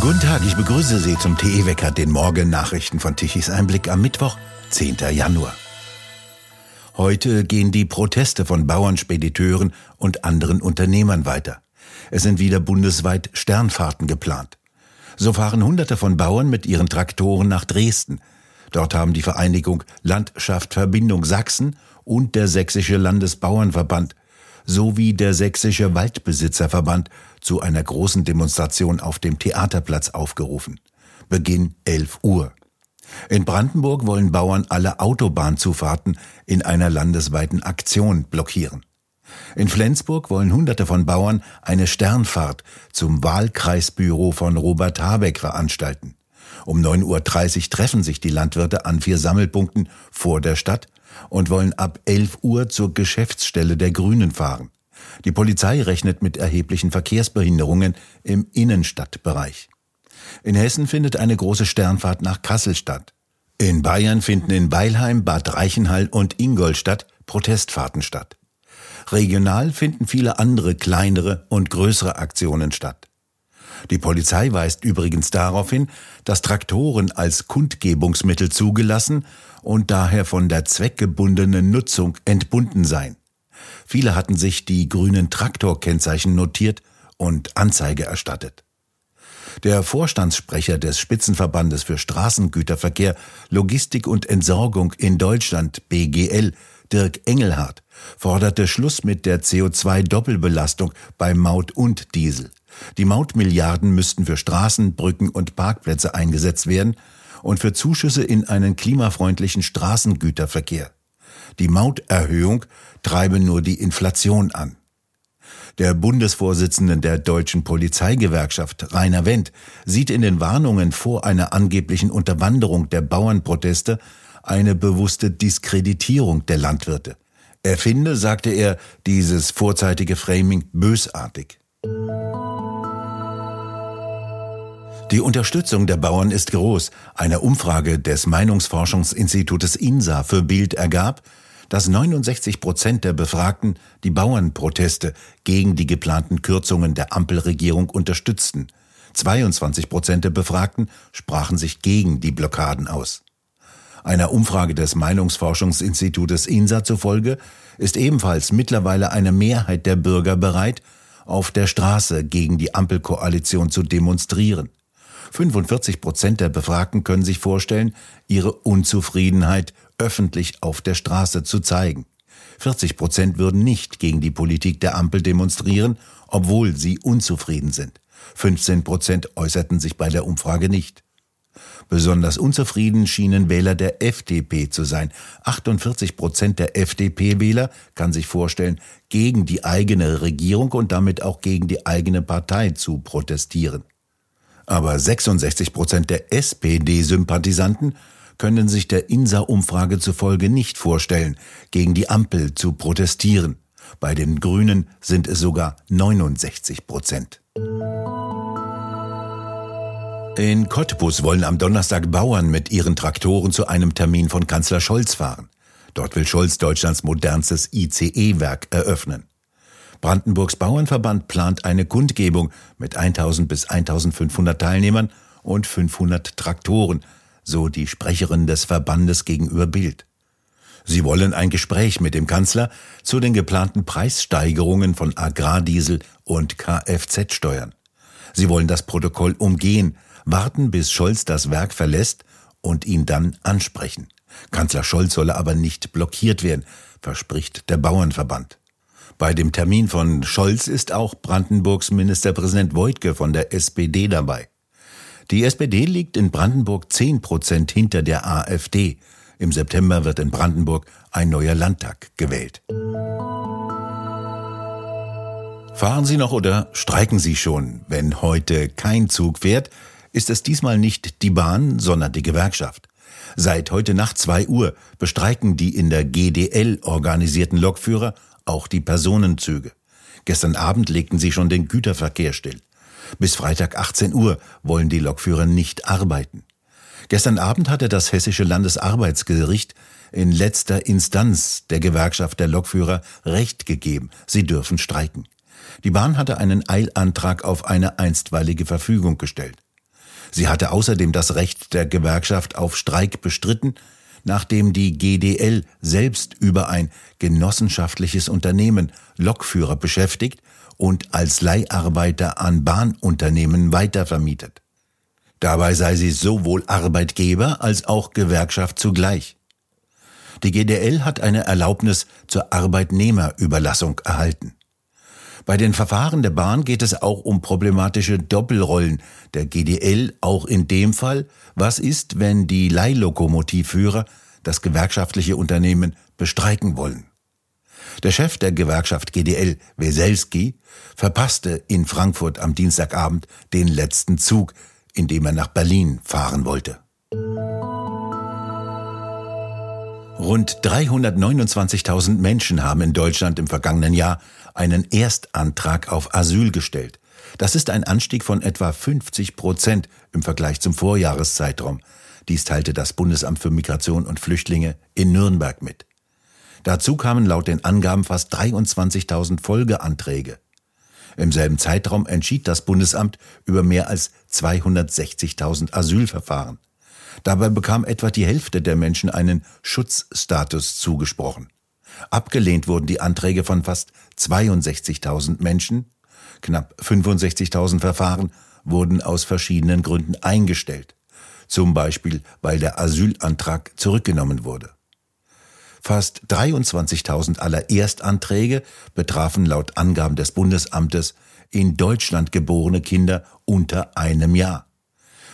Guten Tag, ich begrüße Sie zum TE Wecker, den Morgen-Nachrichten von Tichys Einblick am Mittwoch, 10. Januar. Heute gehen die Proteste von Bauern, Spediteuren und anderen Unternehmern weiter. Es sind wieder bundesweit Sternfahrten geplant. So fahren Hunderte von Bauern mit ihren Traktoren nach Dresden. Dort haben die Vereinigung Landschaft Verbindung Sachsen und der Sächsische Landesbauernverband sowie der Sächsische Waldbesitzerverband zu einer großen Demonstration auf dem Theaterplatz aufgerufen. Beginn 11 Uhr. In Brandenburg wollen Bauern alle Autobahnzufahrten in einer landesweiten Aktion blockieren. In Flensburg wollen Hunderte von Bauern eine Sternfahrt zum Wahlkreisbüro von Robert Habeck veranstalten. Um 9.30 Uhr treffen sich die Landwirte an vier Sammelpunkten vor der Stadt und wollen ab 11 Uhr zur Geschäftsstelle der Grünen fahren. Die Polizei rechnet mit erheblichen Verkehrsbehinderungen im Innenstadtbereich. In Hessen findet eine große Sternfahrt nach Kassel statt. In Bayern finden in Weilheim, Bad Reichenhall und Ingolstadt Protestfahrten statt. Regional finden viele andere kleinere und größere Aktionen statt. Die Polizei weist übrigens darauf hin, dass Traktoren als Kundgebungsmittel zugelassen und daher von der zweckgebundenen Nutzung entbunden seien. Viele hatten sich die grünen Traktorkennzeichen notiert und Anzeige erstattet. Der Vorstandssprecher des Spitzenverbandes für Straßengüterverkehr, Logistik und Entsorgung in Deutschland BGL, Dirk Engelhardt, forderte Schluss mit der CO2-Doppelbelastung bei Maut und Diesel. Die Mautmilliarden müssten für Straßen, Brücken und Parkplätze eingesetzt werden und für Zuschüsse in einen klimafreundlichen Straßengüterverkehr. Die Mauterhöhung treibe nur die Inflation an. Der Bundesvorsitzende der deutschen Polizeigewerkschaft, Rainer Wendt, sieht in den Warnungen vor einer angeblichen Unterwanderung der Bauernproteste eine bewusste Diskreditierung der Landwirte. Er finde, sagte er, dieses vorzeitige Framing bösartig. Die Unterstützung der Bauern ist groß. Eine Umfrage des Meinungsforschungsinstitutes INSA für Bild ergab, dass 69 Prozent der Befragten die Bauernproteste gegen die geplanten Kürzungen der Ampelregierung unterstützten. 22 Prozent der Befragten sprachen sich gegen die Blockaden aus. Einer Umfrage des Meinungsforschungsinstitutes INSA zufolge ist ebenfalls mittlerweile eine Mehrheit der Bürger bereit, auf der Straße gegen die Ampelkoalition zu demonstrieren. 45 Prozent der Befragten können sich vorstellen, ihre Unzufriedenheit öffentlich auf der Straße zu zeigen. 40 Prozent würden nicht gegen die Politik der Ampel demonstrieren, obwohl sie unzufrieden sind. 15 Prozent äußerten sich bei der Umfrage nicht. Besonders unzufrieden schienen Wähler der FDP zu sein. 48 Prozent der FDP-Wähler kann sich vorstellen, gegen die eigene Regierung und damit auch gegen die eigene Partei zu protestieren. Aber 66 Prozent der SPD-Sympathisanten können sich der INSA-Umfrage zufolge nicht vorstellen, gegen die Ampel zu protestieren. Bei den Grünen sind es sogar 69 Prozent. In Cottbus wollen am Donnerstag Bauern mit ihren Traktoren zu einem Termin von Kanzler Scholz fahren. Dort will Scholz Deutschlands modernstes ICE-Werk eröffnen. Brandenburgs Bauernverband plant eine Kundgebung mit 1000 bis 1500 Teilnehmern und 500 Traktoren, so die Sprecherin des Verbandes gegenüber Bild. Sie wollen ein Gespräch mit dem Kanzler zu den geplanten Preissteigerungen von Agrardiesel und Kfz-Steuern. Sie wollen das Protokoll umgehen, warten, bis Scholz das Werk verlässt und ihn dann ansprechen. Kanzler Scholz solle aber nicht blockiert werden, verspricht der Bauernverband. Bei dem Termin von Scholz ist auch Brandenburgs Ministerpräsident Woidke von der SPD dabei. Die SPD liegt in Brandenburg 10 Prozent hinter der AfD. Im September wird in Brandenburg ein neuer Landtag gewählt. Fahren Sie noch oder streiken Sie schon? Wenn heute kein Zug fährt, ist es diesmal nicht die Bahn, sondern die Gewerkschaft. Seit heute Nacht 2 Uhr bestreiken die in der GDL organisierten Lokführer auch die Personenzüge. Gestern Abend legten sie schon den Güterverkehr still. Bis Freitag 18 Uhr wollen die Lokführer nicht arbeiten. Gestern Abend hatte das Hessische Landesarbeitsgericht in letzter Instanz der Gewerkschaft der Lokführer Recht gegeben. Sie dürfen streiken. Die Bahn hatte einen Eilantrag auf eine einstweilige Verfügung gestellt. Sie hatte außerdem das Recht der Gewerkschaft auf Streik bestritten, nachdem die GDL selbst über ein genossenschaftliches Unternehmen Lokführer beschäftigt und als Leiharbeiter an Bahnunternehmen weitervermietet. Dabei sei sie sowohl Arbeitgeber als auch Gewerkschaft zugleich. Die GDL hat eine Erlaubnis zur Arbeitnehmerüberlassung erhalten. Bei den Verfahren der Bahn geht es auch um problematische Doppelrollen der GDL, auch in dem Fall, was ist, wenn die Leihlokomotivführer das gewerkschaftliche Unternehmen bestreiken wollen. Der Chef der Gewerkschaft GDL, Weselski, verpasste in Frankfurt am Dienstagabend den letzten Zug, in dem er nach Berlin fahren wollte. Rund 329.000 Menschen haben in Deutschland im vergangenen Jahr einen Erstantrag auf Asyl gestellt. Das ist ein Anstieg von etwa 50 Prozent im Vergleich zum Vorjahreszeitraum. Dies teilte das Bundesamt für Migration und Flüchtlinge in Nürnberg mit. Dazu kamen laut den Angaben fast 23.000 Folgeanträge. Im selben Zeitraum entschied das Bundesamt über mehr als 260.000 Asylverfahren. Dabei bekam etwa die Hälfte der Menschen einen Schutzstatus zugesprochen. Abgelehnt wurden die Anträge von fast 62.000 Menschen. Knapp 65.000 Verfahren wurden aus verschiedenen Gründen eingestellt. Zum Beispiel, weil der Asylantrag zurückgenommen wurde. Fast 23.000 aller Erstanträge betrafen laut Angaben des Bundesamtes in Deutschland geborene Kinder unter einem Jahr.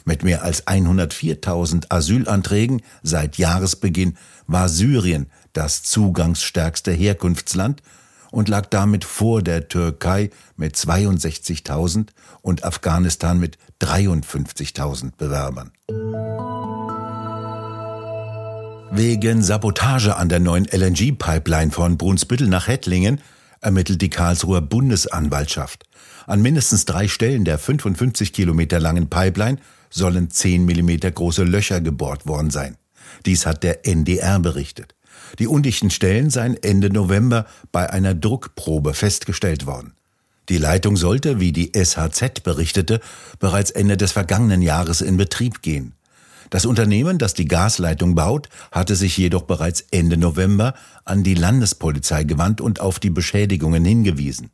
Mit mehr als 104.000 Asylanträgen seit Jahresbeginn war Syrien das zugangsstärkste Herkunftsland und lag damit vor der Türkei mit 62.000 und Afghanistan mit 53.000 Bewerbern. Wegen Sabotage an der neuen LNG-Pipeline von Brunsbüttel nach Hettlingen ermittelt die Karlsruher Bundesanwaltschaft. An mindestens drei Stellen der 55 Kilometer langen Pipeline sollen 10 Millimeter große Löcher gebohrt worden sein. Dies hat der NDR berichtet. Die undichten Stellen seien Ende November bei einer Druckprobe festgestellt worden. Die Leitung sollte, wie die SHZ berichtete, bereits Ende des vergangenen Jahres in Betrieb gehen. Das Unternehmen, das die Gasleitung baut, hatte sich jedoch bereits Ende November an die Landespolizei gewandt und auf die Beschädigungen hingewiesen.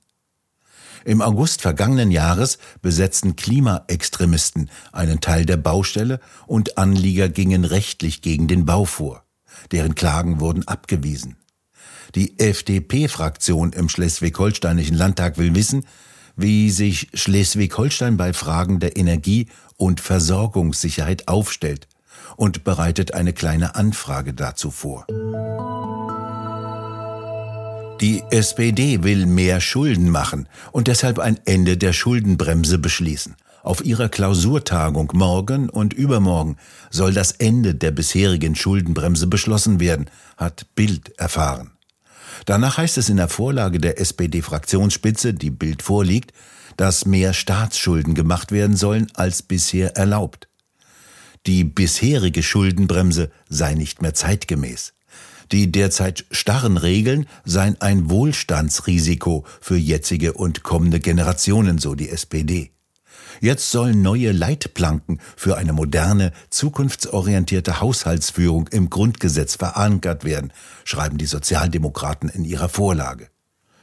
Im August vergangenen Jahres besetzten Klimaextremisten einen Teil der Baustelle und Anlieger gingen rechtlich gegen den Bau vor. Deren Klagen wurden abgewiesen. Die FDP-Fraktion im Schleswig-Holsteinischen Landtag will wissen, wie sich Schleswig-Holstein bei Fragen der Energie- und Versorgungssicherheit aufstellt und bereitet eine kleine Anfrage dazu vor. Die SPD will mehr Schulden machen und deshalb ein Ende der Schuldenbremse beschließen. Auf ihrer Klausurtagung morgen und übermorgen soll das Ende der bisherigen Schuldenbremse beschlossen werden, hat Bild erfahren. Danach heißt es in der Vorlage der SPD-Fraktionsspitze, die Bild vorliegt, dass mehr Staatsschulden gemacht werden sollen als bisher erlaubt. Die bisherige Schuldenbremse sei nicht mehr zeitgemäß. Die derzeit starren Regeln seien ein Wohlstandsrisiko für jetzige und kommende Generationen, so die SPD. Jetzt sollen neue Leitplanken für eine moderne, zukunftsorientierte Haushaltsführung im Grundgesetz verankert werden, schreiben die Sozialdemokraten in ihrer Vorlage.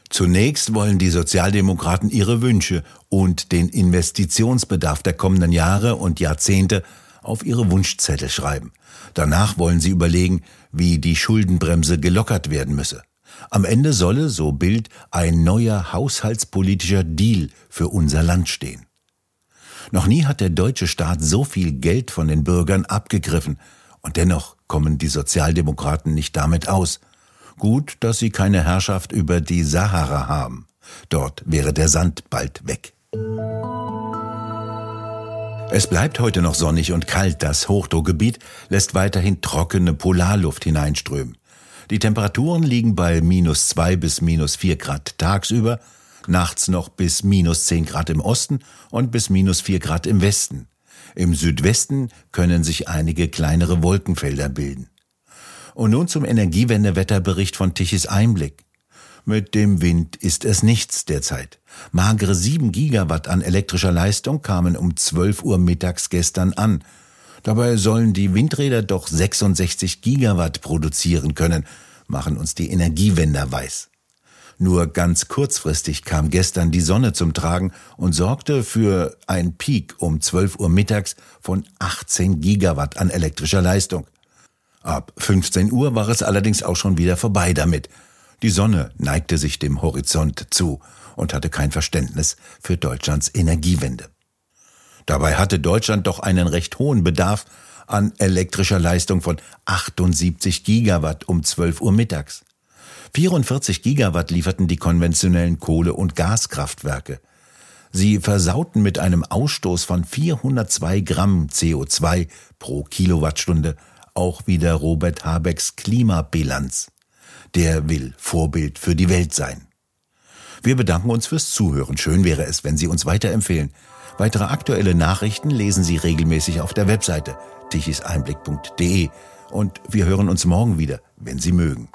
Zunächst wollen die Sozialdemokraten ihre Wünsche und den Investitionsbedarf der kommenden Jahre und Jahrzehnte auf ihre Wunschzettel schreiben. Danach wollen sie überlegen, wie die Schuldenbremse gelockert werden müsse. Am Ende solle, so Bild, ein neuer haushaltspolitischer Deal für unser Land stehen. Noch nie hat der deutsche Staat so viel Geld von den Bürgern abgegriffen, und dennoch kommen die Sozialdemokraten nicht damit aus. Gut, dass sie keine Herrschaft über die Sahara haben. Dort wäre der Sand bald weg. Es bleibt heute noch sonnig und kalt. Das Hochdruckgebiet lässt weiterhin trockene Polarluft hineinströmen. Die Temperaturen liegen bei minus zwei bis minus vier Grad tagsüber, nachts noch bis minus zehn Grad im Osten und bis minus vier Grad im Westen. Im Südwesten können sich einige kleinere Wolkenfelder bilden. Und nun zum Energiewendewetterbericht von Tichys Einblick. Mit dem Wind ist es nichts derzeit. Magere 7 Gigawatt an elektrischer Leistung kamen um 12 Uhr mittags gestern an. Dabei sollen die Windräder doch 66 Gigawatt produzieren können, machen uns die Energiewender weiß. Nur ganz kurzfristig kam gestern die Sonne zum Tragen und sorgte für ein Peak um 12 Uhr mittags von 18 Gigawatt an elektrischer Leistung. Ab 15 Uhr war es allerdings auch schon wieder vorbei damit. Die Sonne neigte sich dem Horizont zu und hatte kein Verständnis für Deutschlands Energiewende. Dabei hatte Deutschland doch einen recht hohen Bedarf an elektrischer Leistung von 78 Gigawatt um 12 Uhr mittags. 44 Gigawatt lieferten die konventionellen Kohle- und Gaskraftwerke. Sie versauten mit einem Ausstoß von 402 Gramm CO2 pro Kilowattstunde auch wieder Robert Habecks Klimabilanz. Der will Vorbild für die Welt sein. Wir bedanken uns fürs Zuhören. Schön wäre es, wenn Sie uns weiterempfehlen. Weitere aktuelle Nachrichten lesen Sie regelmäßig auf der Webseite tichiseinblick.de und wir hören uns morgen wieder, wenn Sie mögen.